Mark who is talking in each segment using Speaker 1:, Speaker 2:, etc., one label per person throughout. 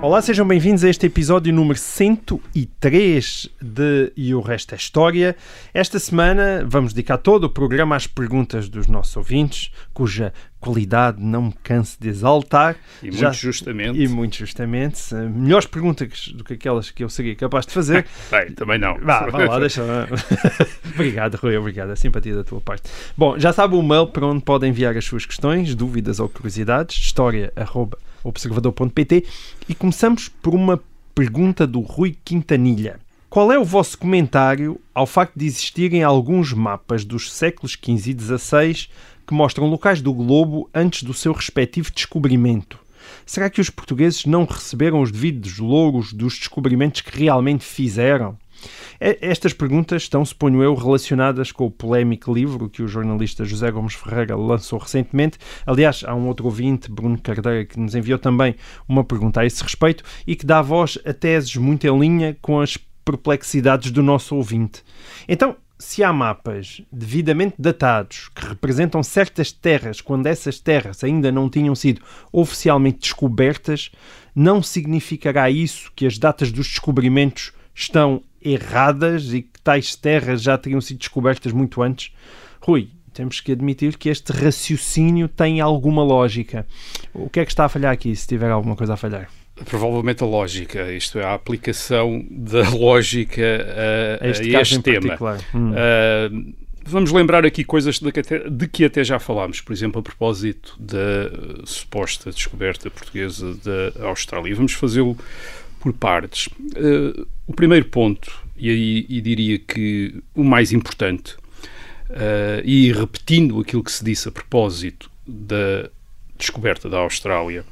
Speaker 1: Olá, sejam bem-vindos a este episódio número 103 de E o Resto é História. Esta semana vamos dedicar todo o programa às perguntas dos nossos ouvintes, cuja qualidade não me canso de exaltar.
Speaker 2: E muito justamente.
Speaker 1: E muito justamente. eh, Melhores perguntas do que aquelas que eu seria capaz de fazer.
Speaker 2: Bem, também não.
Speaker 1: Vá, vá lá, deixa Obrigado, Rui, obrigado. A simpatia da tua parte. Bom, já sabe o mail para onde pode enviar as suas questões, dúvidas ou curiosidades, história.observador.pt e começamos por uma pergunta do Rui Quintanilha. Qual é o vosso comentário ao facto de existirem alguns mapas dos séculos XV e XVI que mostram locais do globo antes do seu respectivo descobrimento? Será que os portugueses não receberam os devidos louros dos descobrimentos que realmente fizeram? Estas perguntas estão, suponho eu, relacionadas com o polémico livro que o jornalista José Gomes Ferreira lançou recentemente. Aliás, há um outro ouvinte, Bruno Cardeira, que nos enviou também uma pergunta a esse respeito e que dá voz a teses muito em linha com as perplexidades do nosso ouvinte. Então, se há mapas devidamente datados que representam certas terras quando essas terras ainda não tinham sido oficialmente descobertas, não significará isso que as datas dos descobrimentos estão erradas e que tais terras já teriam sido descobertas muito antes? Rui, temos que admitir que este raciocínio tem alguma lógica. O que é que está a falhar aqui, se tiver alguma coisa a falhar?
Speaker 2: Provavelmente a lógica, isto é, a aplicação da lógica a, a
Speaker 1: Este caso
Speaker 2: este
Speaker 1: em
Speaker 2: tema.
Speaker 1: Hum.
Speaker 2: Uh, vamos lembrar aqui coisas de que, até, de que até já falámos, por exemplo, a propósito da suposta descoberta portuguesa da Austrália. Vamos fazê-lo por partes. Uh, o primeiro ponto, e aí e diria que o mais importante, uh, e repetindo aquilo que se disse a propósito da descoberta da Austrália,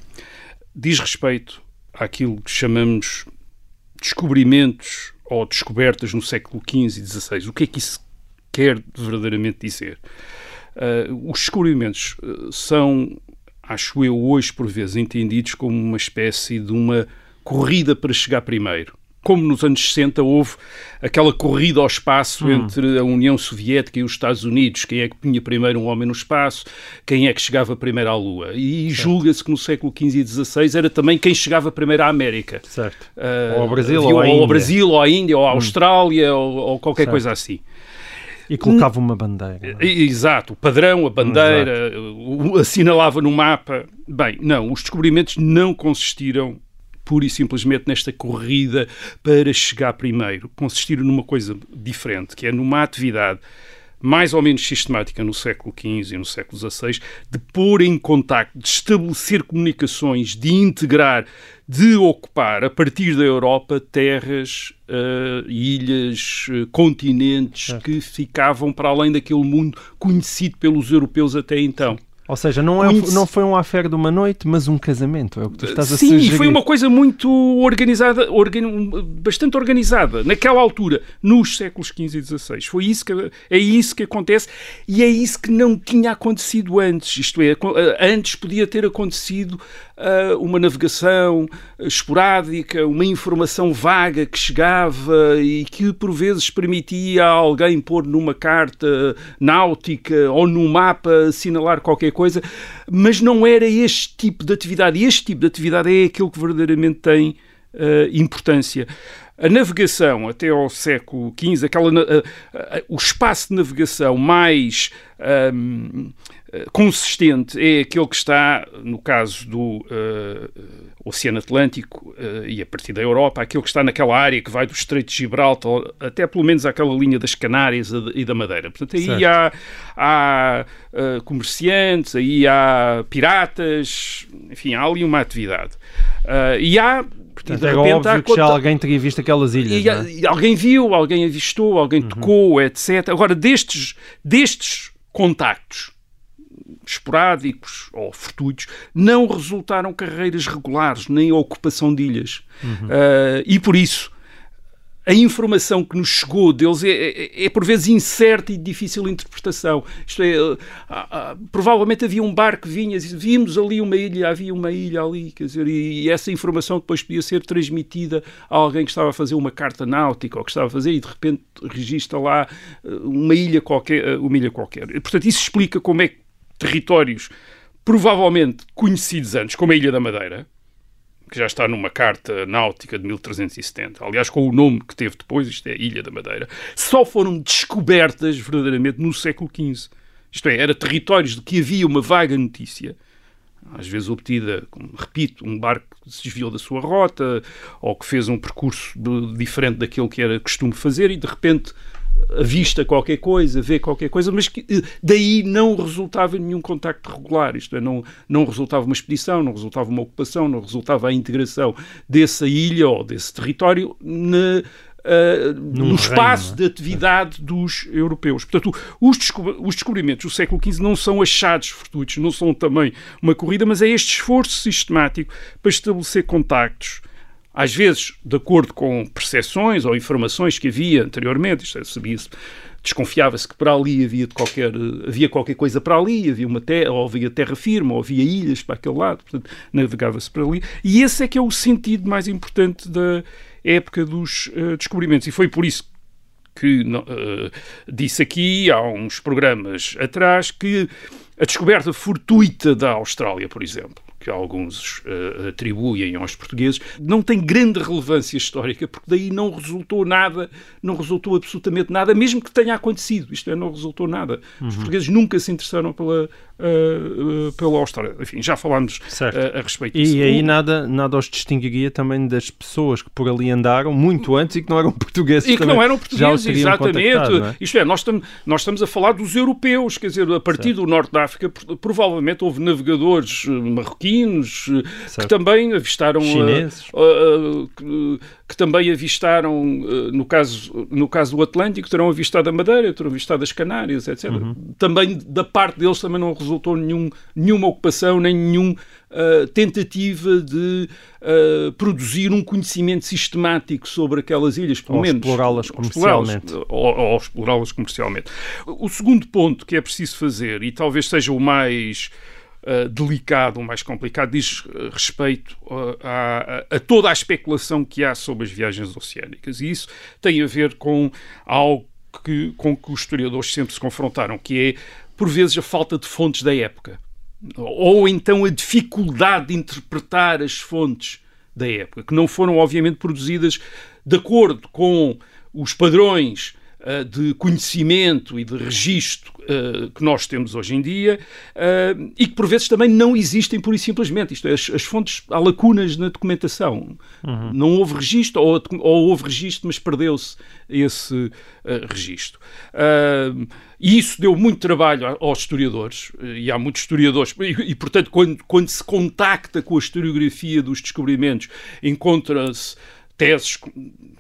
Speaker 2: diz respeito àquilo que chamamos descobrimentos ou descobertas no século XV e XVI. O que é que isso quer verdadeiramente dizer? Uh, os descobrimentos são, acho eu, hoje por vezes entendidos como uma espécie de uma corrida para chegar primeiro. Como nos anos 60 houve aquela corrida ao espaço
Speaker 1: Hum.
Speaker 2: entre a União Soviética e os Estados Unidos, quem é que punha primeiro um homem no espaço, quem é que chegava primeiro à Lua. E julga-se que no século XV e XVI era também quem chegava primeiro à América.
Speaker 1: Certo.
Speaker 2: Uh,
Speaker 1: Ou ao Brasil, ou à
Speaker 2: ao
Speaker 1: Índia.
Speaker 2: Brasil, ou à Índia, ou à Austrália, ou, ou qualquer
Speaker 1: Certo.
Speaker 2: coisa assim.
Speaker 1: E colocava uma bandeira. é?
Speaker 2: Exato, o padrão, a bandeira, assinalava no mapa. Bem, não, os descobrimentos não consistiram pura e simplesmente nesta corrida para chegar primeiro. Consistiram numa coisa diferente, que é numa atividade mais ou menos sistemática no século XV e no século XVI, de pôr em contacto, de estabelecer comunicações, de integrar, de ocupar, a partir da Europa, terras, eh, ilhas, eh, continentes que ficavam para além daquele mundo conhecido pelos europeus até então.
Speaker 1: Ou seja, não, é, não foi um affair de uma noite, mas um casamento. É o que tu estás a
Speaker 2: Sim,
Speaker 1: sugerir.
Speaker 2: foi uma coisa muito organizada, organ- bastante organizada, naquela altura, nos séculos XV e XVI. Foi isso que, é isso que acontece e é isso que não tinha acontecido antes. Isto é, co- antes podia ter acontecido uma navegação esporádica, uma informação vaga que chegava e que por vezes permitia a alguém pôr numa carta náutica ou num mapa assinalar qualquer coisa, mas não era este tipo de atividade. E este tipo de atividade é aquilo que verdadeiramente tem ah, importância. A navegação até ao século XV, aquela, ah, o espaço de navegação mais ahm, ah, consistente é aquele que está, no caso do Oceano Atlântico e a partir da Europa, aquele que está naquela área que vai do Estreito de Gibraltar até pelo menos àquela linha das Canárias e da Madeira. Portanto, aí
Speaker 1: Certo.
Speaker 2: há, há ah, comerciantes, aí há piratas, enfim, há ali uma atividade. Ah, e há.
Speaker 1: Portanto,
Speaker 2: e
Speaker 1: era
Speaker 2: repente
Speaker 1: óbvio que já alguém teria visto aquelas ilhas.
Speaker 2: e,
Speaker 1: é? Uhum.
Speaker 2: e alguém viu, alguém avistou, alguém tocou, etc. Agora, destes, destes contactos esporádicos ou fortuitos, não resultaram carreiras regulares, nem ocupação de ilhas.
Speaker 1: Uhum.
Speaker 2: Ah, e por isso, a informação que nos chegou deles é, é, é, por vezes incerta e de difícil interpretação. Isto é, ah, ah, provavelmente havia um barco que vinha, vimos ali uma ilha, havia uma ilha ali, quer dizer, e, e, essa informação depois podia ser transmitida a alguém que estava a fazer uma carta náutica ou que estava a fazer e de repente registra lá uma ilha qualquer, uma ilha qualquer. Portanto, isso explica como é que territórios provavelmente conhecidos antes, como a Ilha da Madeira, que já está numa carta náutica de 1370, aliás, com o nome que teve depois, isto é Ilha da Madeira, só foram descobertas verdadeiramente no século XV. Isto é, era territórios de que havia uma vaga notícia, às vezes obtida, como, repito, um barco que se desviou da sua rota ou que fez um percurso diferente daquele que era costume fazer e de repente avista qualquer coisa, vê qualquer coisa, mas que, eh, daí não resultava nenhum contacto regular, isto é, não, não resultava uma expedição, não resultava uma ocupação, não resultava a integração dessa ilha ou desse território na, Uh, no espaço reino, é? de atividade dos europeus. Portanto, os, descob os, descobrimentos do século XV não são achados fortuitos, não são também uma corrida, mas é este esforço sistemático para estabelecer contactos às vezes de acordo com percepções ou informações que havia anteriormente, isto é, sabia-se, desconfiava-se que para ali havia, qualquer, havia qualquer coisa para ali, havia uma terra, ou havia terra firme, ou havia ilhas para aquele lado, portanto, navegava-se para ali. E esse é que é o sentido mais importante da época dos uh, descobrimentos. E foi por isso que uh, disse aqui, há uns programas atrás, que a descoberta fortuita da Austrália, por exemplo, que alguns uh, atribuem aos portugueses, não tem grande relevância histórica, porque daí não resultou nada, não resultou absolutamente nada, mesmo que tenha acontecido. Isto é, não resultou nada. Uhum. Os portugueses nunca se interessaram pela, uh, uh, pela Austrália. Enfim, já falámos a respeito disso.
Speaker 1: E aí nada, nada os distinguiria também das pessoas que por ali andaram muito antes e que não eram portugueses.
Speaker 2: E que não eram portugueses, exatamente. É? Isto é, nós, tam, nós estamos a falar dos europeus, quer dizer, a partir certo. do norte da África, provavelmente houve navegadores marroquinos eh, certo. que também avistaram... Eh,
Speaker 1: Chineses.
Speaker 2: Que, que, também avistaram, no, caso, no caso do Atlântico, terão avistado a Madeira, terão avistado as Canárias, etc. Uhum. Também, da parte deles, também não resultou nenhum, nenhuma ocupação, nem nenhum Uh, tentativa de uh, produzir um conhecimento sistemático sobre aquelas ilhas, pelo
Speaker 1: ou
Speaker 2: menos.
Speaker 1: Explorá-las comercialmente.
Speaker 2: Ou, ou explorá-las comercialmente. O segundo ponto que é preciso fazer, e talvez seja o mais uh, delicado, mais complicado, diz uh, respeito uh, a, a, toda a especulação que há sobre as viagens oceânicas. E isso tem a ver com algo que, com que os historiadores sempre se confrontaram, que é, por vezes, a falta de fontes da época. Ou então a dificuldade de interpretar as fontes da época, que não foram, obviamente, produzidas de acordo com os padrões de conhecimento e de registro uh, que nós temos hoje em dia uh, e que por vezes também não existem pura e simplesmente. Isto é, as, as fontes, há lacunas na documentação. Uhum. Não houve registro, ou, ou houve registro, mas perdeu-se esse uh, registro. E isso deu muito trabalho aos historiadores, e há muitos historiadores, e, e portanto, quando, quando se contacta com a historiografia dos descobrimentos, encontra-se teses que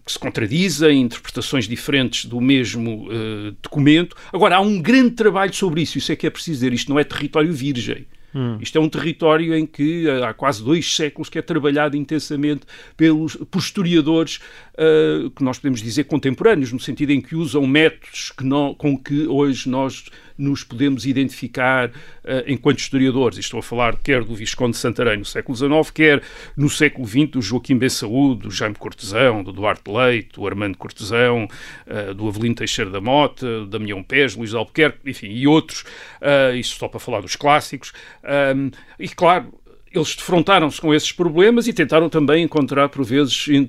Speaker 2: se contradizem, interpretações diferentes do mesmo uh, documento. Agora, há um grande trabalho sobre isso, isso é que é preciso dizer. Isto não é território virgem. Hum. Isto é um território em que há quase dois séculos que é trabalhado intensamente pelos, por historiadores uh, que nós podemos dizer contemporâneos, no sentido em que usam métodos que não, com que hoje nós nos podemos identificar uh, enquanto historiadores. estou a falar quer do Visconde de Santarém no século XIX, quer no século XX do Joaquim Ben Saúde, do Jaime Cortesão, do Duarte Leite, do Armando Cortesão, uh, do Avelino Teixeira da Mota, do Damião Pés, Luís Albuquerque, enfim, e outros. Uh, isso só para falar dos clássicos. Um, e claro, eles defrontaram-se com esses problemas e tentaram também encontrar, por vezes, eh,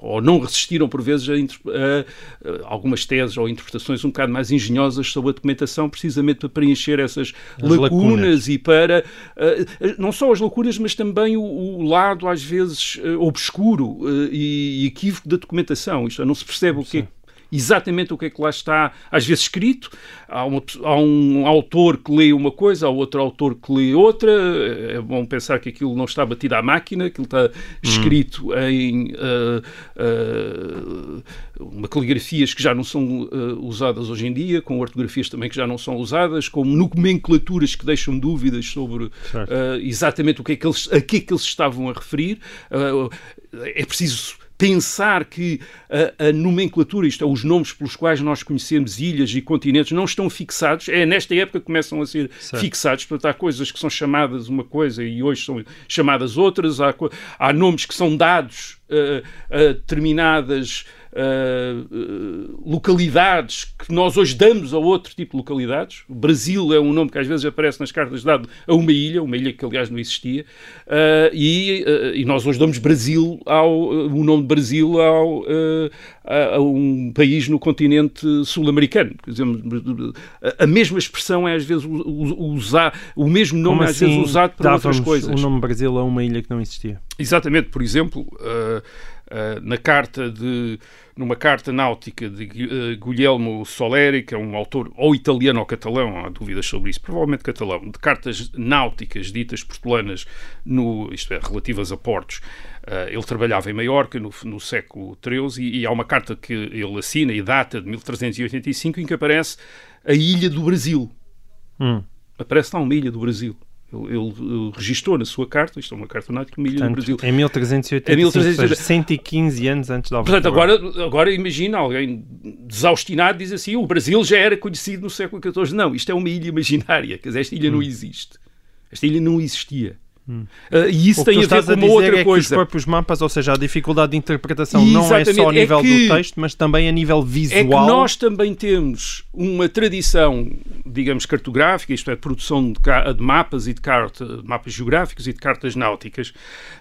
Speaker 2: ou não resistiram, por vezes, a, a, a, algumas teses ou interpretações um bocado mais engenhosas sobre a documentação, precisamente para preencher essas lacunas, lacunas, e para, uh, não só as lacunas, mas também o, o lado, às vezes, uh, obscuro uh, e, equívoco da documentação. Isto é, não se percebe Sim. o que é exatamente o que é que lá está, às vezes escrito. Há, uma, há, um autor que lê uma coisa, há outro autor que lê outra. É bom pensar que aquilo não está batido à máquina, aquilo está escrito hum. em uh, uh, uma caligrafias que já não são uh, usadas hoje em dia, com ortografias também que já não são usadas, com nomenclaturas que deixam dúvidas sobre exatamente o que é que eles, a que é que eles estavam a referir. é preciso pensar que a, a, nomenclatura, isto é, os nomes pelos quais nós conhecemos ilhas e continentes, não estão fixados. É nesta época que começam a ser certo. fixados. Portanto, há coisas que são chamadas uma coisa e hoje são chamadas outras. Há, há nomes que são dados a, a determinadas uh, localidades que nós hoje damos a outro tipo de localidades. O Brasil é um nome que às vezes aparece nas cartas dado a uma ilha, uma ilha que aliás não existia, uh, e, uh, e, nós hoje damos Brasil ao, o nome de Brasil ao, a, a, um país no continente sul-americano. A mesma expressão é às vezes usar, o mesmo nome
Speaker 1: Como
Speaker 2: é às vezes
Speaker 1: assim
Speaker 2: usado para outras coisas.
Speaker 1: o nome Brasil a uma ilha que não existia.
Speaker 2: Exatamente, por exemplo, na carta de numa carta náutica de uh, Guglielmo Soleri, que é um autor ou italiano ou catalão, há dúvidas sobre isso, provavelmente catalão, de cartas náuticas ditas portulanas, no, isto é, relativas a portos. Uh, ele trabalhava em Maiorca no, no século XIII e, e, há uma carta que ele assina e data de 1385 em que aparece a Ilha do Brasil.
Speaker 1: Hum.
Speaker 2: Aparece lá uma Ilha do Brasil. Ele, ele, registrou na sua carta, isto é uma carta náutica, uma ilha Portanto, no Brasil.
Speaker 1: Em 1385, em 1385 115 anos antes da
Speaker 2: Portanto, agora, agora imagina alguém desaustinado diz assim, o Brasil já era conhecido no século XIV. Não, isto é uma ilha imaginária, quer dizer, esta ilha hum. não existe. Esta ilha não existia.
Speaker 1: Hum. Uh,
Speaker 2: e isso tem a ver com uma outra
Speaker 1: é
Speaker 2: coisa.
Speaker 1: os próprios mapas, ou seja, a dificuldade de interpretação não é só a nível é que, do texto, mas também a nível visual. É que
Speaker 2: nós também temos uma tradição, digamos, cartográfica, isto é, de produção de, de mapas e de, carta, de mapas geográficos e de cartas náuticas,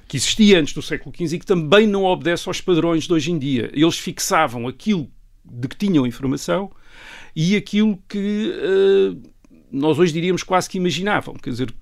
Speaker 2: que existia antes do século XV e que também não obedece aos padrões de hoje em dia. Eles fixavam aquilo de que tinham informação e aquilo que. Uh, nós hoje diríamos quase que imaginavam. Quer dizer,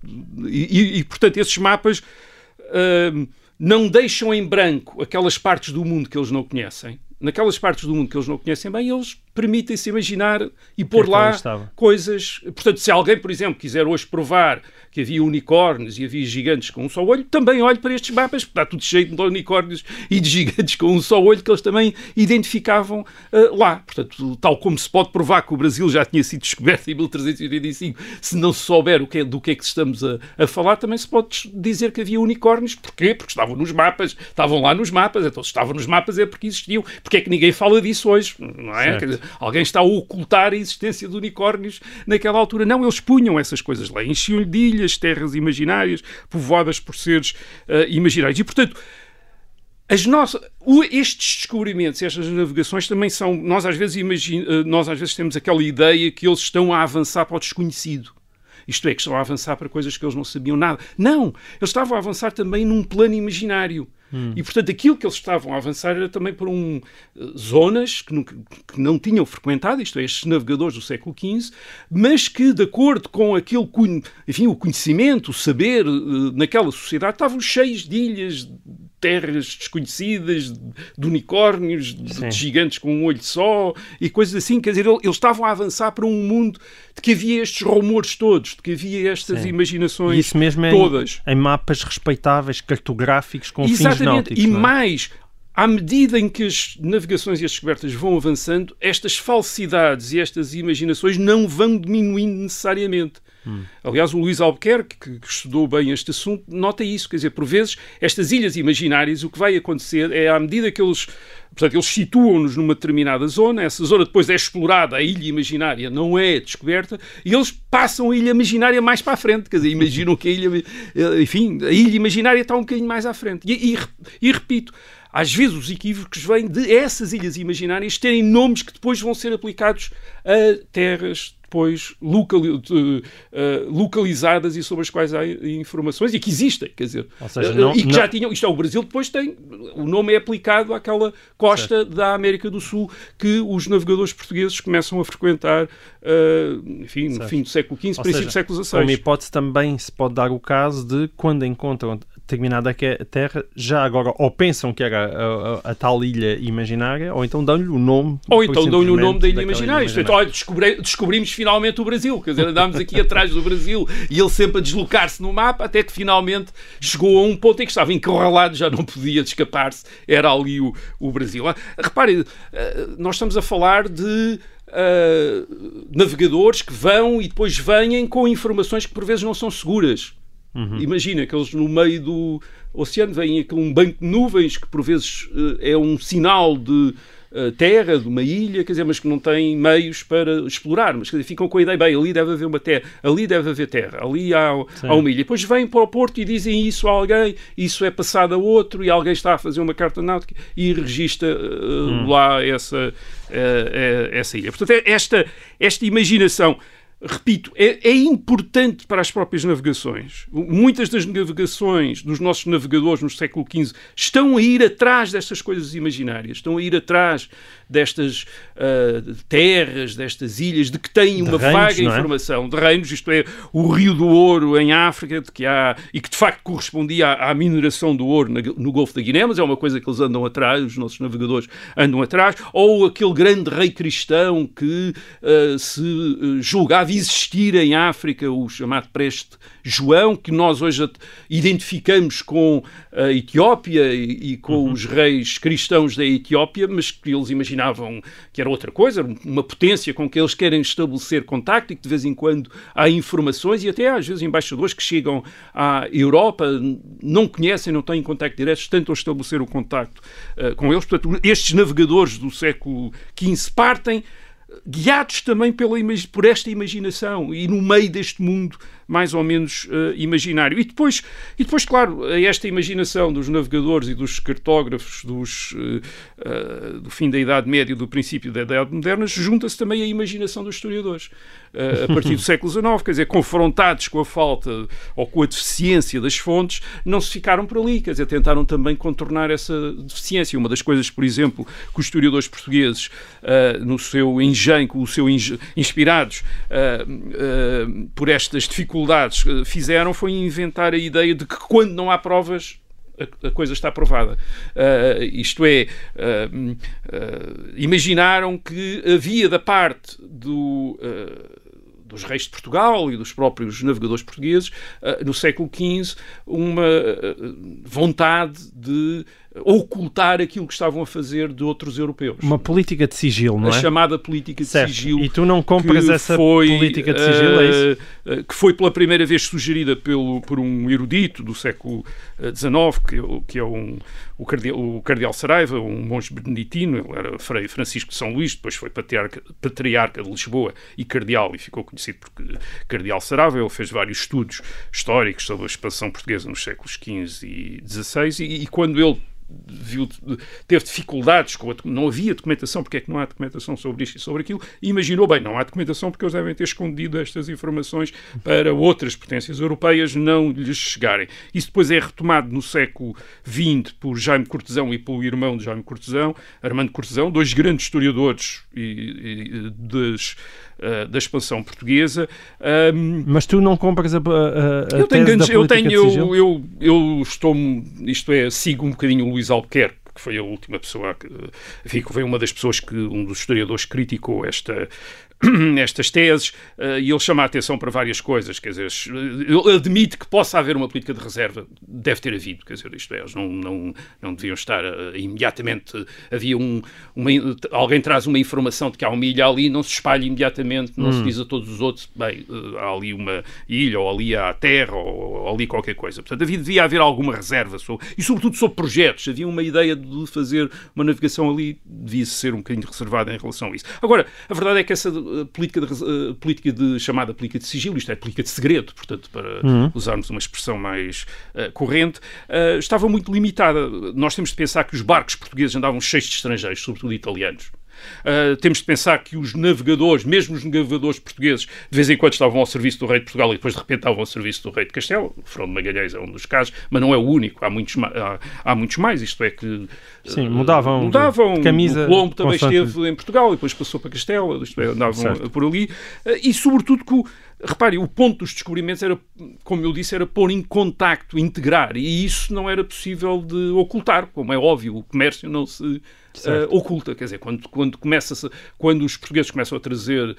Speaker 2: e, e portanto, esses mapas uh, não deixam em branco aquelas partes do mundo que eles não conhecem. Naquelas partes do mundo que eles não conhecem bem, eles permitem-se imaginar e pôr é lá coisas. Portanto, se alguém, por exemplo, quiser hoje provar que havia unicórnios e havia gigantes com um só olho, também olhe para estes mapas, porque está tudo cheio de unicórnios e de gigantes com um só olho que eles também identificavam uh, lá. Portanto, tal como se pode provar que o Brasil já tinha sido descoberto em 1385, se não se souber o que é, do que é que estamos a, a falar, também se pode dizer que havia unicórnios. Porquê? Porque estavam nos mapas, estavam lá nos mapas, então se estavam nos mapas é porque existiam. Porque é que ninguém fala disso hoje? Não é? Dizer, alguém está a ocultar a existência de unicórnios naquela altura. Não, eles punham essas coisas lá, enchiam-lhe de ilhas, terras imaginárias, povoadas por seres uh, imaginários. E, portanto, as nossas, estes descobrimentos, estas navegações também são. Nós às, vezes imagine, eh, nós às vezes temos aquela ideia que eles estão a avançar para o desconhecido. Isto é, que estão a avançar para coisas que eles não sabiam nada. Não! Eles estavam a avançar também num plano imaginário. Hum. E, portanto, aquilo que eles estavam a avançar era também por um, uh, zonas que, nunca, que não tinham frequentado, isto é, estes navegadores do século XV, mas que, de acordo com aquele, enfim, o conhecimento, o saber uh, naquela sociedade, estavam cheios de ilhas, terras desconhecidas, de unicórnios, de, gigantes com um olho só e coisas assim. Quer dizer, eles estavam a avançar para um mundo de que havia estes rumores todos, de que havia estas Sim. imaginações
Speaker 1: isso mesmo é
Speaker 2: todas.
Speaker 1: Em, em, mapas respeitáveis, cartográficos, com Exatamente. fins náuticos.
Speaker 2: E é? mais, à medida em que as navegações e as descobertas vão avançando, estas falsidades e estas imaginações não vão diminuindo necessariamente. Hum. Aliás, o Luís Albuquerque, que estudou bem este assunto, nota isso. Quer dizer, por vezes, estas ilhas imaginárias, o que vai acontecer é, à medida que eles. Portanto, eles situam-nos numa determinada zona, essa zona depois é explorada, a ilha imaginária não é descoberta, e eles passam a ilha imaginária mais para a frente. Quer dizer, imaginam que a ilha. Enfim, a ilha imaginária está um bocadinho mais à frente. e, e, e repito às vezes os equívocos vêm de essas ilhas imaginárias terem nomes que depois vão ser aplicados a terras depois local, uh, localizadas e sobre as quais há informações e que existem, quer dizer,
Speaker 1: seja, não,
Speaker 2: e que não... já tinham, isto é, o Brasil depois tem, o nome é aplicado àquela costa certo. da América do Sul que os navegadores portugueses começam a frequentar, uh, enfim, no fim do século XV, princípio do século XVI.
Speaker 1: Como hipótese também se pode dar o caso de quando encontram determinada terra, já agora ou pensam que era a, a, a tal ilha imaginária, ou então dão-lhe o nome.
Speaker 2: Ou então dão-lhe o nome da ilha imaginária. Isto, então, olha, descobri, descobrimos finalmente o Brasil, quer dizer, andámos aqui atrás do Brasil e ele sempre a deslocar-se no mapa, até que finalmente chegou a um ponto em que estava encurralado, já não podia escapar-se, era ali o, o Brasil. Ah, repare, ah, nós estamos a falar de Uh, navegadores que vão e depois vêm com informações que por vezes não são seguras. Imagina que eles no meio do oceano vêm aquele um banco de nuvens que por vezes eh, é um sinal de eh, terra, de uma ilha, quer dizer, mas que não tem meios para explorar, mas quer dizer, ficam com a ideia, bem, ali deve haver uma terra, ali deve haver terra, ali há, há uma ilha. Depois vêm para o Porto e dizem isso a alguém, isso é passado a outro, e alguém está a fazer uma carta náutica e registra eh, lá essa, eh, essa ilha. Portanto, é esta, esta imaginação repito, é, é, importante para as próprias navegações. Muitas das navegações dos nossos navegadores no século XV estão a ir atrás destas coisas imaginárias, estão a ir atrás destas uh, terras, destas ilhas, de que têm uma reinos, vaga é? informação, de reinos, isto é, o Rio do Ouro em África, de que há, e que de facto correspondia à, à mineração do ouro na, no Golfo da Guiné, mas é uma coisa que eles andam atrás, os nossos navegadores andam atrás, ou aquele grande rei cristão que uh, se julgava existir em África, o chamado Preste João, que nós hoje identificamos com a Etiópia e, e com uhum. os reis cristãos da Etiópia, mas que eles imaginavam que era outra coisa, uma potência com que eles querem estabelecer contacto e que de vez em quando há informações e até às vezes embaixadores que chegam à Europa não conhecem, não têm contacto direto, tentam estabelecer o contacto uh, com eles. Portanto, estes navegadores do século XV partem guiados também pela, por esta imaginação e no meio deste mundo mais ou menos uh, imaginário. E depois, e depois, claro, esta imaginação dos navegadores e dos cartógrafos dos, uh, uh, do fim da Idade Média e do princípio da Idade Moderna junta-se também à imaginação dos historiadores. a partir do século XIX, quer dizer, confrontados com a falta ou com a deficiência das fontes, não se ficaram por ali, quer dizer, tentaram também contornar essa deficiência. Uma das coisas, por exemplo, que os historiadores portugueses, no seu engenho, o seu inspirados por estas dificuldades dificuldades eh, fizeram foi inventar a ideia de que quando não há provas a, coisa está provada. Uh, isto é, uh, uh, imaginaram que havia da parte do dos reis de Portugal e dos próprios navegadores portugueses, no século XV, uma vontade de ocultar aquilo que estavam a fazer de outros europeus.
Speaker 1: Uma política de sigilo, não é?
Speaker 2: A chamada política de
Speaker 1: certo.
Speaker 2: sigilo.
Speaker 1: E tu não compras essa foi, política de sigilo, é isso?
Speaker 2: Uh, que foi pela primeira vez sugerida pelo, por um erudito do século XIX, que, que é um, o, cardeal, o cardeal Saraiva, um monge beneditino, ele era Frei Francisco de São Luís, depois foi patriarca, patriarca de Lisboa e cardeal, e ficou conhecido por cardeal Saraiva. Ele fez vários estudos históricos sobre a expansão portuguesa nos séculos XV e XVI, e, e quando ele viu, teve dificuldades com a, não havia documentação, porque é que não há documentação sobre isto e sobre aquilo, e imaginou, bem, não há documentação porque eles devem ter escondido estas informações para outras potências europeias não lhes chegarem. Isso depois é retomado no século XX por Jaime Cortesão e pelo irmão de Jaime Cortesão, Armando Cortesão, dois grandes historiadores e, e, das uh, da expansão portuguesa.
Speaker 1: Um, Mas tu não compras a, a, a
Speaker 2: eu tenho
Speaker 1: grandes,
Speaker 2: eu tenho eu, eu, eu, estou isto é sigo um bocadinho o Luís Albuquerque que foi a última pessoa, que, enfim, que foi uma das pessoas que um dos historiadores criticou esta estas teses uh, e ele chama a atenção para várias coisas, quer dizer, ele admite que possa haver uma política de reserva, deve ter havido, quer dizer, isto é, eles não, não, não deviam estar uh, imediatamente, havia um, uma, alguém traz uma informação de que há uma ilha ali, não se espalha imediatamente, não hum. se diz a todos os outros, bem, uh, há ali uma ilha, ou ali há terra, ou, ou ali qualquer coisa. Portanto, havia, devia haver alguma reserva, sobre, e sobretudo sobre projetos, havia uma ideia de fazer uma navegação ali, devia ser um bocadinho reservada em relação a isso. Agora, a verdade é que essa política de, uh, política de chamada política de sigilo, isto é, política de segredo, portanto, para uhum. usarmos uma expressão mais uh, corrente, uh, estava muito limitada. Nós temos de pensar que os barcos portugueses andavam cheios de estrangeiros, sobretudo italianos. Uh, temos de pensar que os navegadores, mesmo os navegadores portugueses, de vez em quando estavam ao serviço do rei de Portugal e depois de repente estavam ao serviço do rei de Castelo. O Fernando Magalhães é um dos casos, mas não é o único. Há muitos, há, há muitos mais. Isto é que
Speaker 1: Sim, mudavam,
Speaker 2: mudavam.
Speaker 1: De camisa
Speaker 2: o Colombo também esteve em Portugal e depois passou para Castelo. Isto é, andavam certo. por ali. Uh, e sobretudo que o Repare, o ponto dos descobrimentos era, como eu disse, era pôr em contacto, integrar, e isso não era possível de ocultar, como é óbvio, o comércio não se uh, oculta. Quer dizer, quando, quando, começa quando os portugueses começam a trazer uh,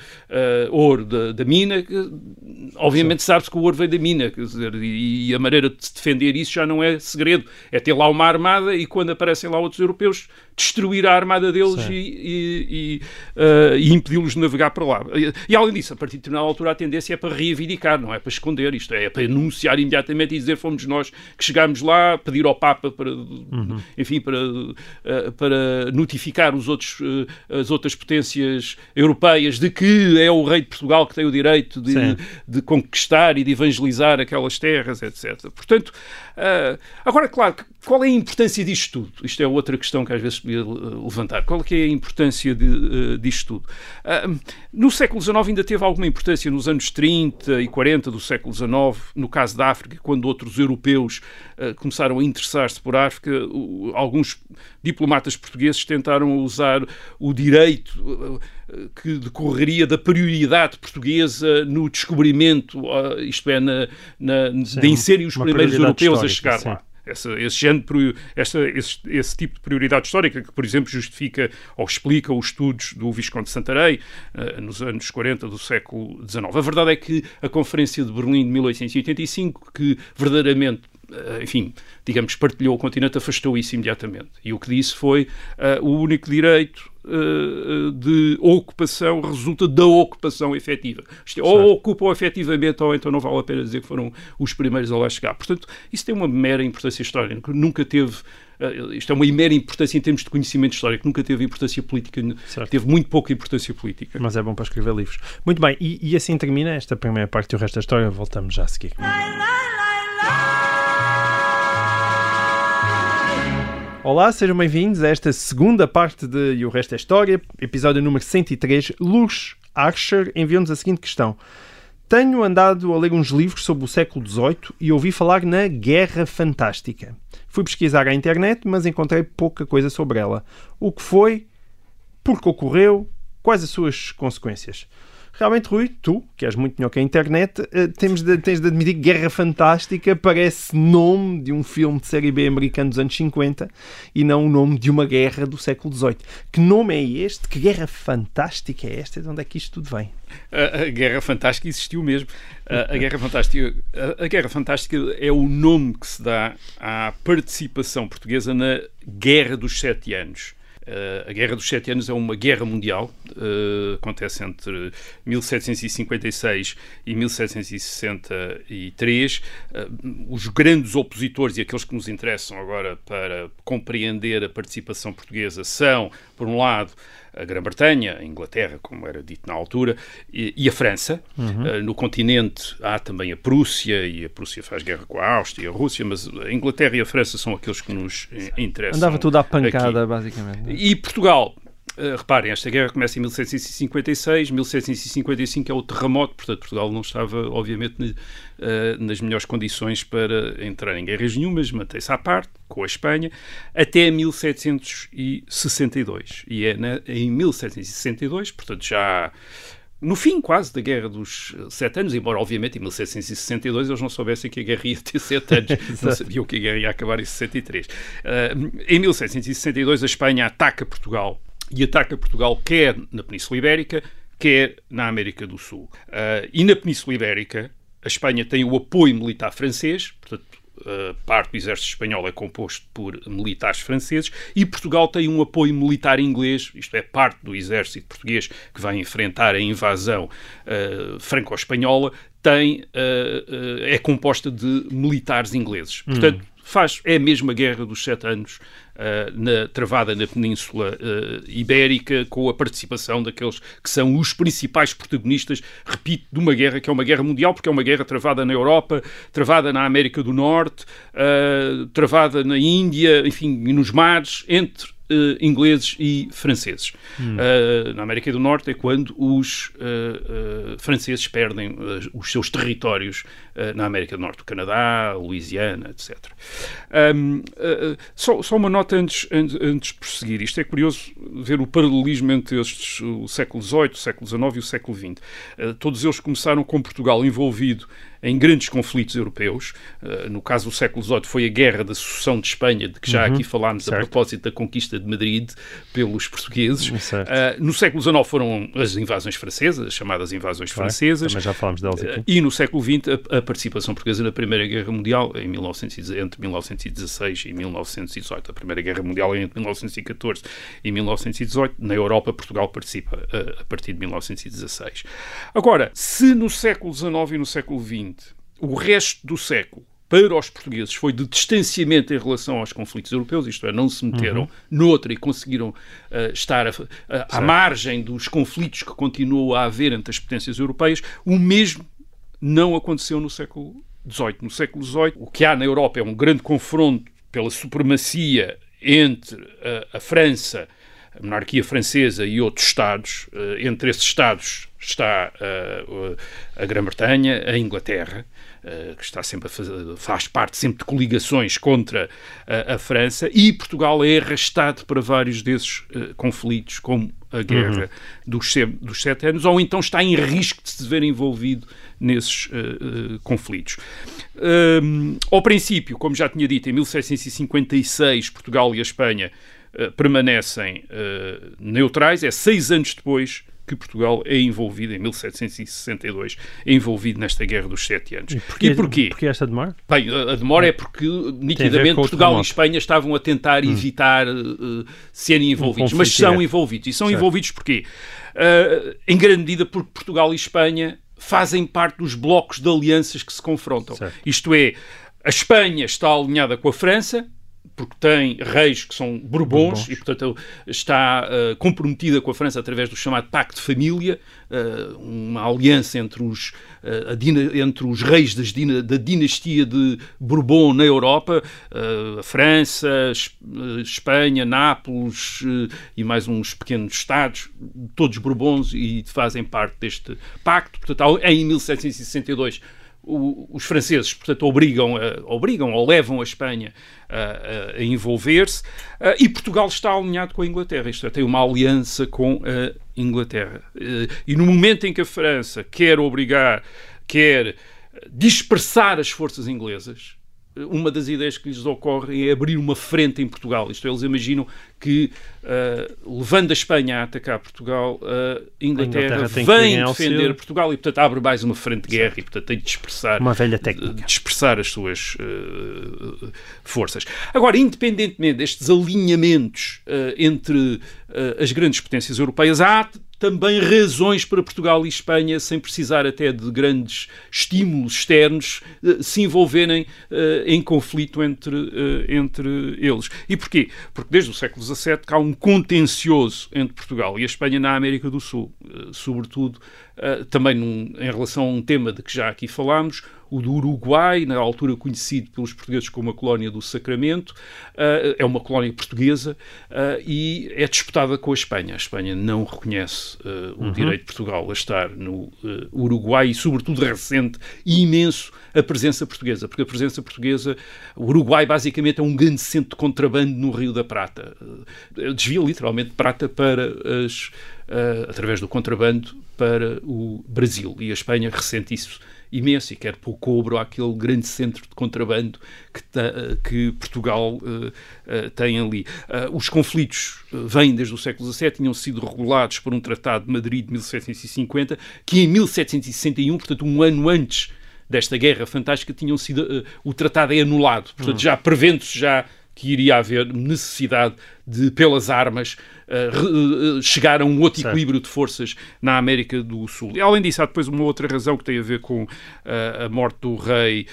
Speaker 2: ouro da, da mina, obviamente sabe-se que o ouro veio da mina. Quer dizer, e, e, a maneira de se defender isso já não é segredo. É ter lá uma armada e quando aparecem lá outros europeus, destruir a armada deles e, e, e, uh, e impedi-los de navegar para lá. E, além disso, a partir de determinada altura, a tendência é para reivindicar, não é para esconder. Isto é, é para anunciar imediatamente e dizer fomos nós que chegámos lá, pedir ao Papa para, uhum. enfim, para, para notificar os outros, uh, as outras potências europeias de que é o rei de Portugal que tem o direito de, de conquistar e de evangelizar aquelas terras, etc. Portanto, agora, claro, qual é a importância disto tudo? Isto é outra questão que às vezes podia levantar. Qual é, é a importância de, uh, disto tudo? Uh, no século XIX ainda teve alguma importância nos anos 30 e 40 do século XIX, no caso da África, quando outros europeus uh, começaram a interessar-se por África, alguns diplomatas portugueses tentaram usar o direito que decorreria da prioridade portuguesa no descobrimento, isto é, na, na, Sim, de inserem os primeiros europeus a chegar sim. lá. Essa, esse, género, essa, esse, esse, tipo de prioridade histórica que, por exemplo, justifica ou explica os estudos do Visconde de Santarém uh, nos anos 40 do século XIX. A verdade é que a Conferência de Berlim de 1885, que verdadeiramente enfim, digamos, partilhou o continente, afastou isso imediatamente. E o que disse foi uh, o único direito uh, de ocupação resulta da ocupação efetiva. Isto é, ou ocupam efetivamente, ou então não vale a pena dizer que foram os primeiros a lá chegar. Portanto, isso tem uma mera importância histórica, nunca teve isto é uma mera importância em termos de conhecimento histórico, nunca teve importância política, certo. teve muito pouca importância política.
Speaker 1: Mas é bom para escrever livros. Muito bem, e, e assim termina esta primeira parte e o resto da história. Voltamos já a seguir. Olá, sejam bem-vindos a esta segunda parte de E o Resto é História, episódio número 103. Luz Archer enviou-nos a seguinte questão. Tenho andado a ler uns livros sobre o século XVIII e ouvi falar na Guerra Fantástica. Fui pesquisar à internet, mas encontrei pouca coisa sobre ela. O que foi? Por que ocorreu? Quais as suas consequências? Realmente, Rui, tu, que és muito melhor que a internet, uh, temos de, tens de admitir que Guerra Fantástica parece nome de um filme de série B americano dos anos 50 e não o nome de uma guerra do século XVIII. Que nome é este? Que Guerra Fantástica é esta? De onde é que isto tudo vem?
Speaker 2: A, a Guerra Fantástica existiu mesmo. A, a, Guerra Fantástica, a, a Guerra Fantástica é o nome que se dá à participação portuguesa na Guerra dos Sete Anos. Uh, a Guerra dos Sete Anos é uma guerra mundial, uh, acontece entre 1756 e 1763. Uh, eh, os grandes opositores e aqueles que nos interessam agora para compreender a participação portuguesa são, por um lado, a Grã-Bretanha, a Inglaterra, como era dito na altura, e, e a França. Uhum. Uh, no continente há também a Prússia, e a Prússia faz guerra com a Áustria e a Rússia, mas a Inglaterra e a França são aqueles que nos eh, interessam.
Speaker 1: Andava tudo à pancada, aqui. basicamente.
Speaker 2: E Portugal, Uh, reparem, esta guerra começa em 1756, 1755 é o terremoto, portanto Portugal não estava, obviamente, uh, nas melhores condições para entrar em guerras nenhumas, mantém-se à parte, com a Espanha, até 1762. E é na, em 1762, portanto já no fim quase da Guerra dos Sete Anos, embora obviamente em 1762 eles não soubessem que a guerra ia ter sete anos, não sabiam que a guerra ia acabar em 63. Uh, em 1762 a Espanha ataca Portugal e ataca Portugal quer na Península Ibérica, quer na América do Sul. Uh, e na Península Ibérica, a Espanha tem o apoio militar francês, portanto, uh, parte do exército espanhol é composto por militares franceses, e Portugal tem um apoio militar inglês, isto é, parte do exército português que vai enfrentar a invasão uh, franco-espanhola, tem, é composta de militares ingleses. Hum. Faz, é a mesma guerra dos sete anos uh, na, travada na Península uh, Ibérica, com a participação daqueles que são os principais protagonistas, repito, de uma guerra que é uma guerra mundial, porque é uma guerra travada na Europa, travada na América do Norte, uh, travada na Índia, enfim, nos mares, entre uh, ingleses e franceses. Hum. Uh, na América do Norte é quando os uh, franceses perdem os seus territórios na América do Norte, o Canadá, Louisiana, etc. Um, só, só, uma nota antes, antes, antes, de prosseguir. Isto é curioso ver o paralelismo entre estes, o século XVIII, o século XIX e o século XX. todos eles começaram com Portugal envolvido em grandes conflitos europeus. Uh, no caso do século XVIII foi a Guerra da Sucessão de Espanha, de que já uhum, aqui falámos certo. a propósito da conquista de Madrid pelos portugueses. Uh, no século XIX foram as invasões francesas, as chamadas invasões
Speaker 1: Claro,
Speaker 2: francesas.
Speaker 1: Também já falámos delas aqui.
Speaker 2: Uh, E no século XX, a, a participação portuguesa na Primeira Guerra Mundial, em 1900, entre 1916 e 1918. A Primeira Guerra Mundial é entre 1914 e 1918. Na Europa, Portugal participa a partir de 1916. Agora, se no século XIX e no século XX, o resto do século, para os portugueses, foi de distanciamento em relação aos conflitos europeus, isto é, não se meteram noutra e conseguiram uh, estar a- a- à margem dos conflitos que continuam a haver entre as potências europeias, o mesmo não aconteceu no século XVIII. No século XVIII, o que há na Europa é um grande confronto pela supremacia entre a, a França, a monarquia francesa e outros Estados. Eh, entre esses Estados está o- a Grã-Bretanha, a Inglaterra, eh, que está sempre fazer, faz parte sempre de coligações contra a, a França, e Portugal é arrastado para vários desses conflitos, como a guerra dos, se- dos sete anos, ou então está em risco de se ver envolvido nesses conflitos. Hum, ao princípio, como já tinha dito, em 1756, Portugal e a Espanha permanecem neutrais. É seis anos depois que Portugal é envolvido, em 1762, é envolvido nesta Guerra dos Sete Anos. E porquê?
Speaker 1: Porquê esta demora?
Speaker 2: Bem, a demora é porque nitidamente Portugal e. Espanha estavam a tentar evitar eh, eh, serem envolvidos,
Speaker 1: Um
Speaker 2: mas são envolvidos. E são
Speaker 1: Certo.
Speaker 2: envolvidos porquê? Eh, em grande medida porque Portugal e Espanha fazem parte dos blocos de alianças que se confrontam.
Speaker 1: Certo.
Speaker 2: Isto é, a Espanha está alinhada com a França, porque tem reis que são bourbons,
Speaker 1: Bourbons.
Speaker 2: e, portanto, está eh, comprometida com a França através do chamado Pacto de Família, eh, uma aliança entre os, a dina- entre os reis dina- da dinastia de Bourbon na Europa, a França, Es- Espanha, Nápoles e mais uns pequenos estados, todos Bourbons e fazem parte deste pacto. Portanto, em 1762 os franceses, portanto, obrigam, obrigam ou levam a Espanha a, a- envolver-se ah, e Portugal está alinhado com a Inglaterra, isto é, tem uma aliança com a Inglaterra. Eh, E no momento em que a França quer obrigar, quer dispersar as forças inglesas, uma das ideias que lhes ocorre é abrir uma frente em Portugal. Isto é, eles imaginam que, ah, levando a Espanha a atacar Portugal, a Inglaterra,
Speaker 1: Inglaterra que vir
Speaker 2: vem
Speaker 1: em
Speaker 2: defender. Portugal e, portanto, abre mais uma frente de guerra e, portanto, tem de dispersar,
Speaker 1: Uma velha técnica.
Speaker 2: de dispersar as suas eh, forças. Agora, independentemente destes alinhamentos eh, entre eh, as grandes potências europeias, há também razões para Portugal e Espanha, sem precisar até de grandes estímulos externos, eh, se envolverem eh, em conflito entre, eh, entre eles. E porquê? Porque desde o século XVII que há um contencioso entre Portugal e a Espanha na América do Sul, eh, sobretudo eh, também num- em relação a um tema de que já aqui falámos, o do Uruguai, na altura conhecido pelos portugueses como a colónia do Sacramento, eh, é uma colónia portuguesa eh, e é disputada com a Espanha. A Espanha não reconhece eh, o direito de Portugal a estar no Uruguai e, sobretudo, recente e imenso a presença portuguesa, porque a presença portuguesa, o Uruguai basicamente é um grande centro de contrabando no Rio da Prata. Desvia literalmente prata para as, através do contrabando para o Brasil e a Espanha ressente isso imenso e quer pôr cobro àquele grande centro de contrabando que, ta- que Portugal eh, eh, tem ali. Ah, os conflitos vêm desde o século XVII, tinham sido regulados por um tratado de Madrid de 1750, que em 1761, portanto um ano antes desta guerra fantástica, tinham sido, o tratado é anulado. Portanto, já prevendo-se já que iria haver necessidade de, pelas armas, eh, eh, chegar a um outro
Speaker 1: Certo.
Speaker 2: equilíbrio de forças na América do Sul. E, além disso, há depois uma outra razão que tem a ver com eh, a morte do rei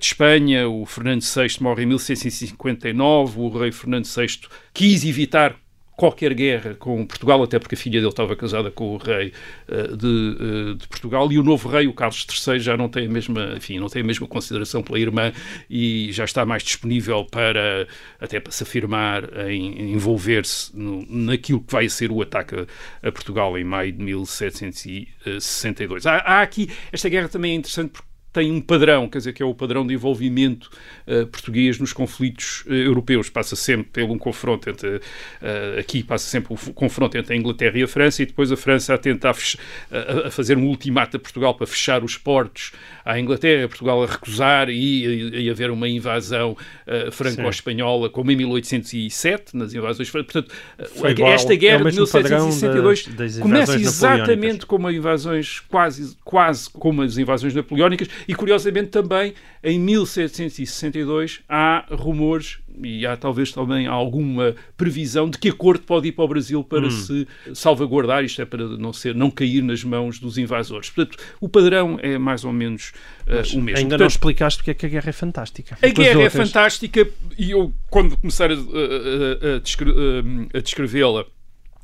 Speaker 2: de Espanha. O Fernando VI morre em 1659. O rei Fernando VI quis evitar qualquer guerra com Portugal, até porque a filha dele estava casada com o rei eh, de, eh, de Portugal, e o novo rei, o Carlos III, já não tem a mesma, enfim, não tem a mesma consideração pela irmã e já está mais disponível para até para se afirmar em, envolver-se naquilo que vai ser o ataque a, a Portugal em maio de 1762. Há, há aqui esta guerra também é interessante porque tem um padrão, quer dizer, que é o padrão de envolvimento uh, português nos conflitos uh, europeus. Passa sempre pelo um confronto entre, uh, aqui passa sempre o um confronto entre a Inglaterra e a França e depois a França a tentar a, a, fazer um ultimato a Portugal para fechar os portos à Inglaterra, Portugal a recusar e, e, haver uma invasão franco-espanhola, como em 1807, nas invasões Portanto,
Speaker 1: igual,
Speaker 2: esta guerra
Speaker 1: é
Speaker 2: de 1762
Speaker 1: da, das
Speaker 2: começa exatamente como invasões, quase, quase como as invasões napoleónicas e curiosamente também em 1762 há rumores e há talvez também alguma previsão de que a corte pode ir para o Brasil para hum. se salvaguardar, isto é para não ser, não cair nas mãos dos invasores. Portanto, o padrão é mais ou menos uh, o mesmo.
Speaker 1: Ainda
Speaker 2: Portanto,
Speaker 1: não explicaste porque é que a guerra é fantástica.
Speaker 2: A guerra é fantástica e eu, quando começar a, a, a, a descrevê-la,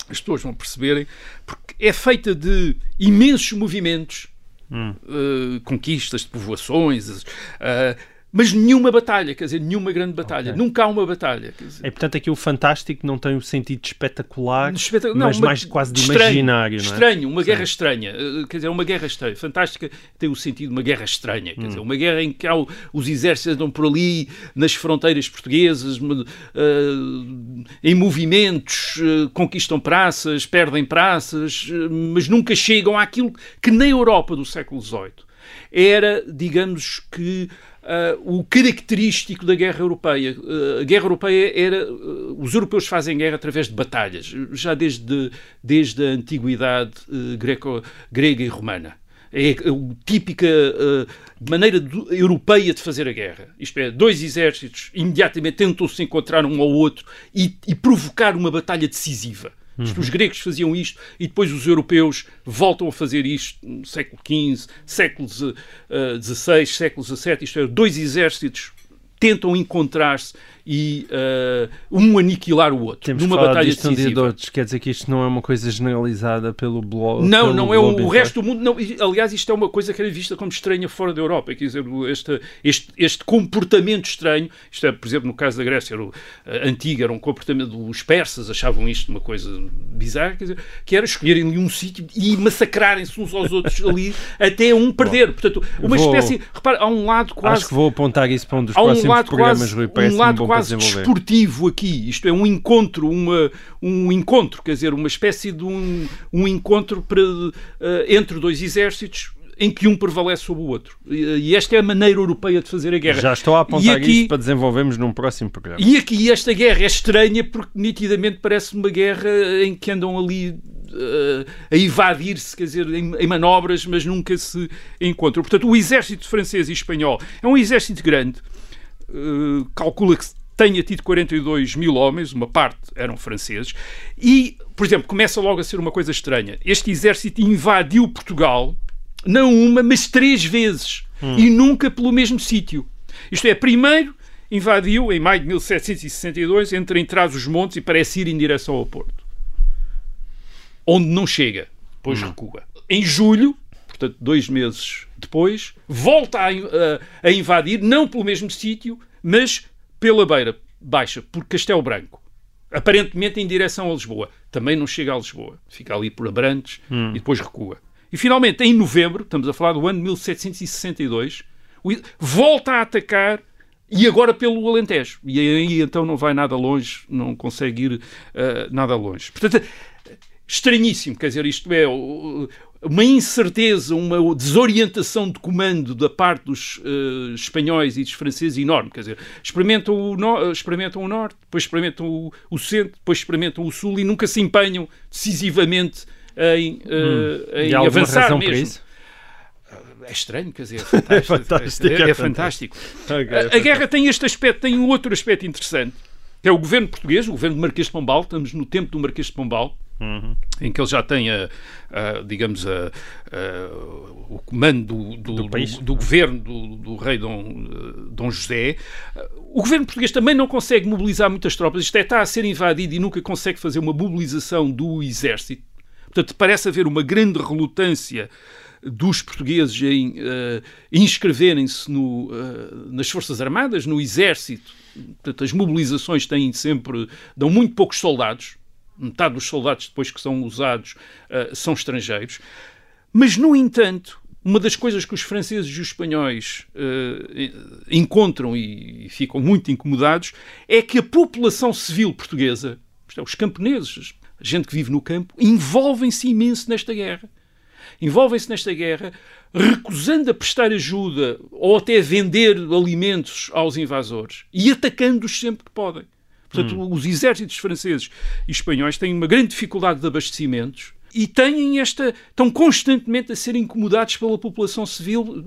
Speaker 2: as pessoas vão perceberem, porque é feita de imensos movimentos hum. uh, conquistas de povoações, uh, mas nenhuma batalha, quer dizer, nenhuma grande batalha. Okay. Nunca há uma batalha.
Speaker 1: É, portanto, aqui o fantástico não tem o sentido espetacular, Espetac... não, mas mais quase de
Speaker 2: estranho,
Speaker 1: imaginário.
Speaker 2: É? Estranho, uma Sim. guerra estranha. Uh, quer dizer, uma guerra estranha. Fantástica tem o sentido de uma guerra estranha. Quer hum. dizer, uma guerra em que o, os exércitos andam por ali, nas fronteiras portuguesas, uh, em movimentos, uh, conquistam praças, perdem praças, mas nunca chegam àquilo que na Europa do século XVIII era, digamos que, Uh, o característico da guerra europeia. Uh, a guerra europeia era. Uh, os europeus fazem guerra através de batalhas, já desde, desde a antiguidade greco, grega e romana. É a típica maneira do, europeia de fazer a guerra. Isto é, dois exércitos imediatamente tentam se encontrar um ao outro e, e provocar uma batalha decisiva. Uhum. Os gregos faziam isto e depois os europeus voltam a fazer isto no século XV, século XVI, uh, século XVII. Isto é, dois exércitos tentam encontrar-se e uh, um aniquilar o outro
Speaker 1: Temos
Speaker 2: numa batalha decisiva. Um dia de.
Speaker 1: Quer dizer que isto não é uma coisa generalizada pelo blog?
Speaker 2: Não,
Speaker 1: pelo
Speaker 2: não é o, o resto do mundo. Não, aliás, isto é uma coisa que era vista como estranha fora da Europa. Quer dizer, este, este, este comportamento estranho, isto é, por exemplo, no caso da Grécia era antiga, era um comportamento dos persas, achavam isto uma coisa bizarra, quer dizer, que era escolherem ali um sítio e massacrarem-se uns aos outros ali até um perder. Portanto, uma vou, espécie. Repara, há um lado quase.
Speaker 1: Acho que vou apontar isso para um dos próximos um programas, quase, Rui.
Speaker 2: Um lado quase quase desportivo aqui. Isto é um encontro, uma, um encontro, quer dizer, uma espécie de um, um encontro para, uh, entre dois exércitos em que um prevalece sobre o outro. E esta é a maneira europeia de fazer a guerra.
Speaker 1: Já estou a apontar aqui, isso para desenvolvermos num próximo programa.
Speaker 2: E aqui esta guerra é estranha porque nitidamente parece uma guerra em que andam ali uh, a evadir-se, quer dizer, em, em, manobras, mas nunca se encontram. Portanto, o exército francês e espanhol é um exército grande, uh, calcula que tenha tido 42 mil homens, uma parte eram franceses, e, por exemplo, começa logo a ser uma coisa estranha. Este exército invadiu Portugal, não uma, mas três vezes, hum. e nunca pelo mesmo sítio. Isto é, primeiro invadiu, em maio de 1762, entre Entraz os Montes e parece ir em direção ao Porto. Onde não chega, depois hum. recua. Em julho, portanto, dois meses depois, volta a, a, a invadir, não pelo mesmo sítio, mas pela beira baixa, por Castelo Branco, aparentemente em direção a Lisboa. Também não chega a Lisboa, fica ali por Abrantes hum. e depois recua. E finalmente, em novembro, estamos a falar do ano 1762, volta a atacar e agora pelo Alentejo. E aí então não vai nada longe, não consegue ir uh, nada longe. Portanto, estranhíssimo, quer dizer, isto é, uma incerteza, uma desorientação de comando da parte dos uh, espanhóis e dos franceses enorme. Quer dizer, experimentam o, no, experimentam o norte, depois experimentam o, o, centro, depois experimentam o sul e nunca se empenham decisivamente em, uh, hum. em avançar mesmo. É estranho, quer dizer, é fantástico. é, fantástico. É, é fantástico. Okay, a, a guerra tem este aspecto, tem um outro aspecto interessante, que é o governo português, o governo do Marquês de Pombal, estamos no tempo do Marquês de Pombal, Uhum. em que ele já tem, a, a digamos, a, o comando do, do, do, do, do governo do, rei Dom, Dom José. O governo português também não consegue mobilizar muitas tropas. Isto é, está a ser invadido e nunca consegue fazer uma mobilização do exército. Portanto, parece haver uma grande relutância dos portugueses em uh, inscreverem-se uh, nas Forças Armadas, no Exército. Portanto, as mobilizações têm sempre, dão muito poucos soldados metade dos soldados depois que são usados uh, são estrangeiros. Mas, no entanto, uma das coisas que os franceses e os espanhóis uh, encontram e, e, ficam muito incomodados é que a população civil portuguesa, é, os camponeses, a gente que vive no campo, envolvem-se imenso nesta guerra. Envolvem-se nesta guerra, recusando a prestar ajuda ou até vender alimentos aos invasores e atacando-os sempre que podem. Portanto, hum. os exércitos franceses e espanhóis têm uma grande dificuldade de abastecimentos e têm esta. estão constantemente a ser incomodados pela população civil.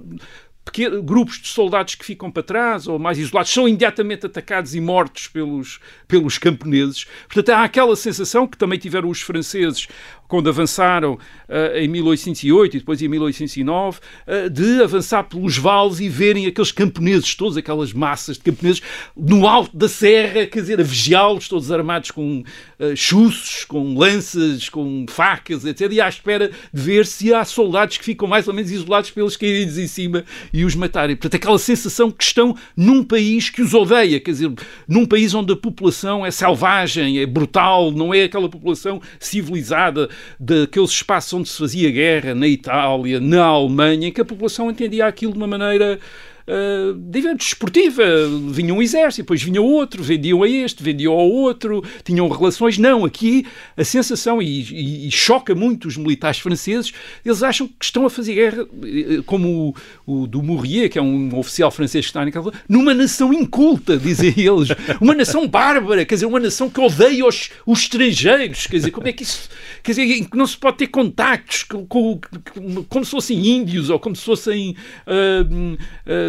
Speaker 2: Porque grupos de soldados que ficam para trás ou mais isolados são imediatamente atacados e mortos pelos, pelos camponeses. Portanto, há aquela sensação que também tiveram os franceses quando avançaram uh, em 1808 e depois em 1809, uh, eh, de avançar pelos vales e verem aqueles camponeses, todas aquelas massas de camponeses, no alto da serra, quer dizer, a vigiá-los, todos armados com uh, chuços, com lanças, com facas, etc. E à espera de ver se há soldados que ficam mais ou menos isolados pelos caídos em cima e os matarem. Portanto, aquela sensação que estão num país que os odeia, quer dizer, num país onde a população é selvagem, é brutal, não é aquela população civilizada, daqueles espaços onde se fazia guerra, na Itália, na Alemanha, em que a população entendia aquilo de uma maneira uh, desportiva. Vinha um exército, depois vinha outro, vendiam a este, vendiam ao outro, tinham relações. Não, aqui a sensação, e, e, choca muito os militares franceses, eles acham que estão a fazer guerra, eh, como o, o do Mourier, que é um oficial francês que está naquela numa nação inculta, dizem eles. Uma nação bárbara, quer dizer, uma nação que odeia os, os estrangeiros. Quer dizer, como é que isso. Quer dizer, que não se pode ter contactos com, com, como se fossem índios ou como se fossem. Uh,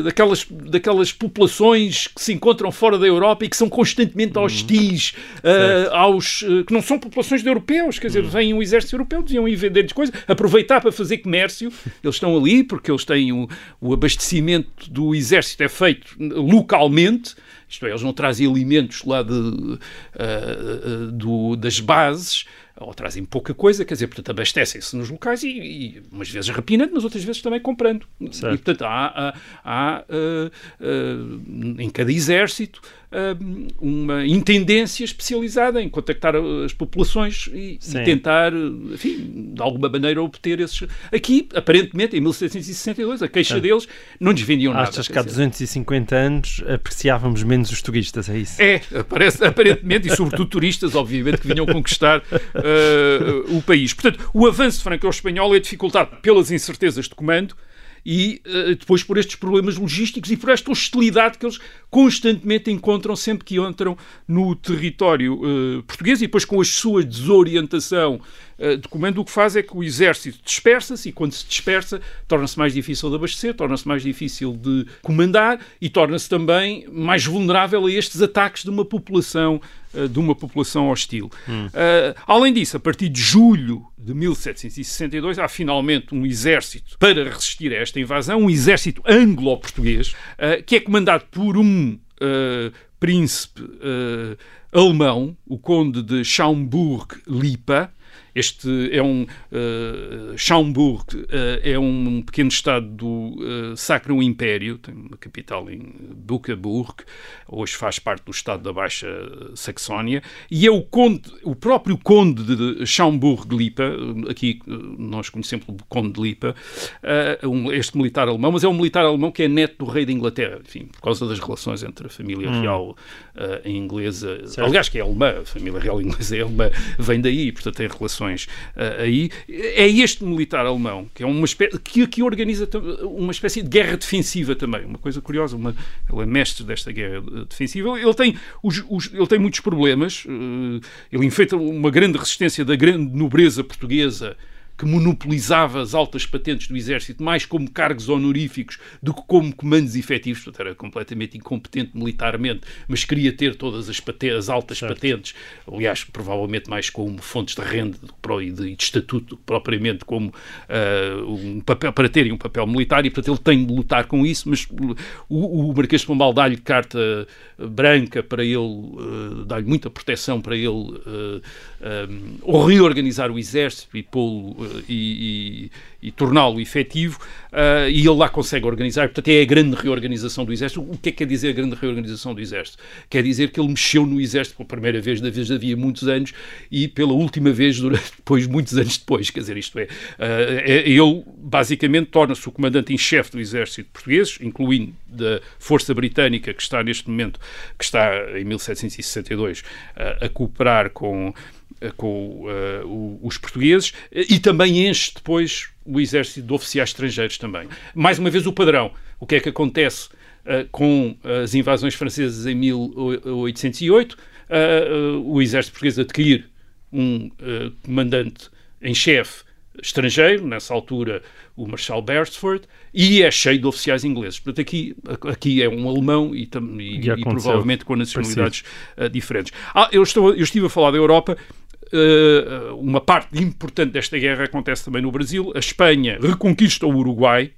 Speaker 2: uh, daquelas, daquelas populações que se encontram fora da Europa e que são constantemente hum. hostis uh, aos. Uh, que não são populações de europeus, quer dizer, hum. vem um exército europeu, deviam ir vender coisas, aproveitar para fazer comércio. Eles estão ali porque eles têm o, o abastecimento do exército é feito localmente. Isto é, eles não trazem alimentos lá de, uh, do, das bases, ou trazem pouca coisa, quer dizer, portanto, abastecem-se nos locais e, e, umas vezes rapinando, mas outras vezes também comprando. Certo. E, portanto, há, há, há uh, uh, em cada exército uh, uma intendência especializada em contactar as populações e, e, tentar, enfim, de alguma maneira obter esses... Aqui, aparentemente, em 1762, a queixa deles não lhes vendiam nada.
Speaker 1: Achas que há 250 anos apreciávamos menos os turistas, é isso?
Speaker 2: É, parece, aparentemente, e sobretudo turistas, obviamente, que vinham conquistar uh, o país. Portanto, o avanço franco-espanhol é dificultado pelas incertezas de comando e uh, depois por estes problemas logísticos e por esta hostilidade que eles constantemente encontram sempre que entram no território uh, português e depois com a sua desorientação uh, de comando, o que faz é que o exército dispersa-se e quando se dispersa torna-se mais difícil de abastecer, torna-se mais difícil de comandar e torna-se também mais vulnerável a estes ataques de uma população de uma população hostil. Hum. além disso, a partir de julho de 1762 há finalmente um exército para resistir a esta invasão, um exército anglo-português, que é comandado por um uh, príncipe uh, alemão, o conde de Schaumburg-Lipa, este é um uh, Schaumburg uh, é um pequeno estado do uh, Sacro Império, tem uma capital em Bucaburg, hoje faz parte do estado da Baixa Saxónia, e é o conde, o próprio conde de Schaumburg-Lipa, aqui nós conhecemos o conde de Lipa, um, este militar alemão, mas é um militar alemão que é neto do rei da Inglaterra, enfim, por causa das relações entre a família hum. real inglesa, certo. aliás que é alemã, a família real inglesa é alemã, vem daí, portanto tem relações uh, aí. É este militar alemão que é uma espécie que aqui organiza uma espécie de guerra defensiva também, uma coisa curiosa. Uma, ele é mestre desta guerra defensiva. Ele tem, os, os, ele tem muitos problemas. Uh, ele enfeita uma grande resistência da grande nobreza portuguesa que monopolizava as altas patentes do exército mais como cargos honoríficos do que como comandos efetivos, portanto era completamente incompetente militarmente, mas queria ter todas as, patentes, as altas certo. patentes, aliás, provavelmente mais como fontes de renda e de, de, estatuto, propriamente como uh, um papel, para terem um papel militar, e portanto ele tem de lutar com isso, mas o, o Marquês de Pombal dá-lhe carta branca para ele, uh, dá-lhe muita proteção para ele uh, um, reorganizar o exército e pô-lo e, e, e torná-lo efetivo, uh, e ele lá consegue organizar. Portanto, é a grande reorganização do Exército. O que é que quer dizer a grande reorganização do Exército? Quer dizer que ele mexeu no Exército pela primeira vez, da vez havia muitos anos, e pela última vez, durante, depois, muitos anos depois. Quer dizer, isto é, uh, ele basicamente torna-se o comandante em chefe do Exército português, incluindo da Força Britânica, que está neste momento, que está em 1762, uh, a cooperar com eh, com uh, os portugueses e também enche depois o exército de oficiais estrangeiros também. Mais uma vez o padrão. O que é que acontece uh, com as invasões francesas em 1808? Uh, o exército português adquire um comandante em chefe estrangeiro, nessa altura o Marshal Beresford, e é cheio de oficiais ingleses. Portanto, aqui, aqui é um alemão e, e, e, e provavelmente com nacionalidades uh, diferentes. Ah, eu, estou, eu estive a falar da Europa, Uh, uma parte importante desta guerra acontece também no Brasil. A Espanha reconquista o Uruguai,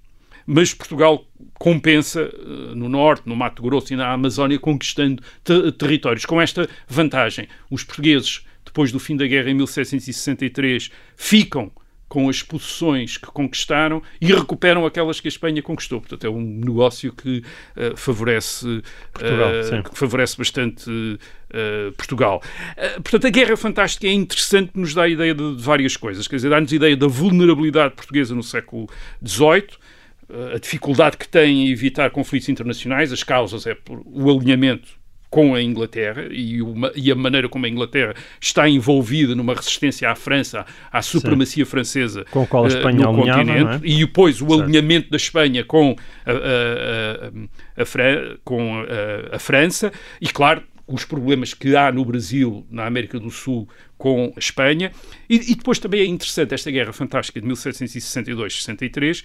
Speaker 2: mas Portugal compensa uh, no norte, no Mato Grosso e na Amazónia, conquistando te territórios. Com esta vantagem, os portugueses, depois do fim da guerra em 1763, ficam com as posições que conquistaram e recuperam aquelas que a Espanha conquistou. Portanto, é um negócio que uh, favorece, Portugal, uh, que favorece bastante uh, Portugal. portanto, a Guerra Fantástica é interessante, nos dá a ideia de, de várias coisas. Quer dizer, dá-nos a ideia da vulnerabilidade portuguesa no século XVIII, a dificuldade que tem em evitar conflitos internacionais, as causas é o alinhamento com a Inglaterra e, uma, e, a maneira como a Inglaterra está envolvida numa resistência à França, à supremacia Sim. francesa
Speaker 1: com a qual a
Speaker 2: eh,
Speaker 1: Espanha
Speaker 2: uh, no continente,
Speaker 1: é?
Speaker 2: e depois o certo. alinhamento da Espanha com a, a, com a França, e claro, os problemas que há no Brasil, na América do Sul, com a Espanha. E, e, depois também é interessante esta guerra fantástica de 1762-63,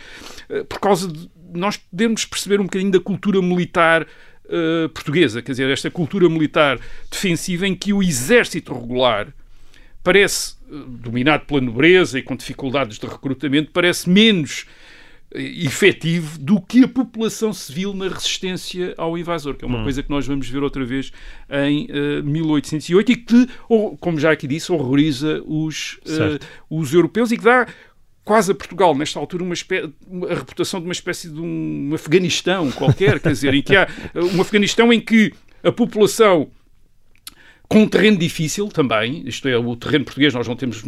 Speaker 2: eh, por causa de nós podemos perceber um bocadinho da cultura militar uh, portuguesa, quer dizer, esta cultura militar defensiva em que o exército regular parece, uh, dominado pela nobreza e com dificuldades de recrutamento, parece menos uh, efetivo do que a população civil na resistência ao invasor, que é uma hum. coisa que nós vamos ver outra vez em uh, 1808 e que, como já aqui disse, horroriza os, uh, os europeus e que dá quase a Portugal, nesta altura, uma a reputação de uma espécie de um Afeganistão qualquer, quer dizer, em que há um Afeganistão em que a população com um terreno difícil também, isto é, o terreno português nós não temos,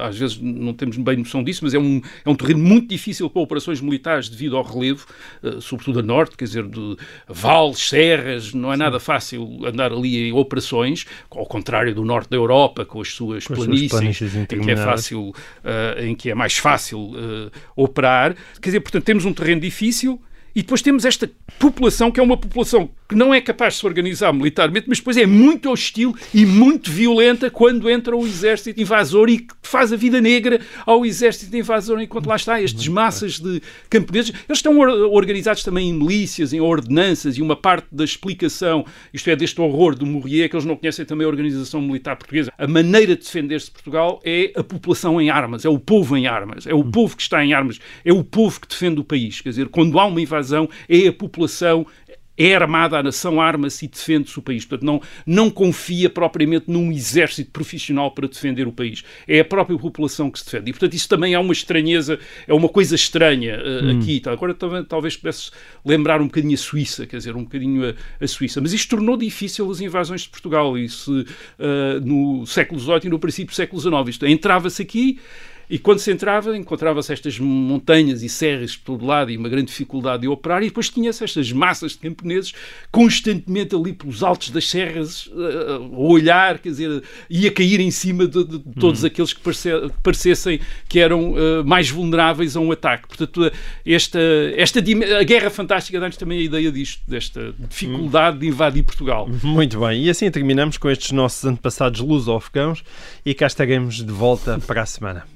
Speaker 2: às vezes não temos bem noção disso, mas é um, é um terreno muito difícil para operações militares devido ao relevo, uh, sobretudo a norte, quer dizer, de vales, serras, não é nada fácil andar ali em operações, ao contrário do norte da Europa, com as suas com planícies, as suas em que é fácil, uh, em que é mais fácil uh, operar. Quer dizer, portanto, temos um terreno difícil, e depois temos esta população que é uma população que não é capaz de se organizar militarmente, mas depois é muito hostil e muito violenta quando entra o exército invasor e faz a vida negra ao exército invasor enquanto lá está estes massas de camponeses. Eles estão organizados também em milícias, em ordenanças e uma parte da explicação, isto é, deste horror do Mourier, que eles não conhecem também a organização militar portuguesa. A maneira de defender-se de Portugal é a população em armas, é o povo em armas, é o povo que está em armas, é o povo que defende o país. Quer dizer, quando há uma invasão, é a população é armada, a nação arma-se e defende-se o país. Portanto, não, não confia propriamente num exército profissional para defender o país. É a própria população que se defende. E, portanto, isso também é uma estranheza, é uma coisa estranha uh, hum. aqui. Tá? Agora, talvez, pudesse lembrar um bocadinho a Suíça, quer dizer, um bocadinho a, a Suíça. Mas isto tornou difícil as invasões de Portugal. Isso uh, no século XVIII e no princípio do século XIX. Entrava-se aqui e quando se entrava, encontrava-se estas montanhas e serras por todo lado e uma grande dificuldade de operar, e depois tinha-se estas massas de camponeses constantemente ali pelos altos das serras uh, a olhar, quer dizer, e a cair em cima de, de, todos hum. aqueles que parecessem que eram uh, mais vulneráveis a um ataque. Portanto, esta, esta a Guerra Fantástica dá-nos também a ideia disto, desta dificuldade hum. de invadir Portugal.
Speaker 1: Muito bem, e assim terminamos com estes nossos antepassados luso-afegãos e cá estaremos de volta para a semana.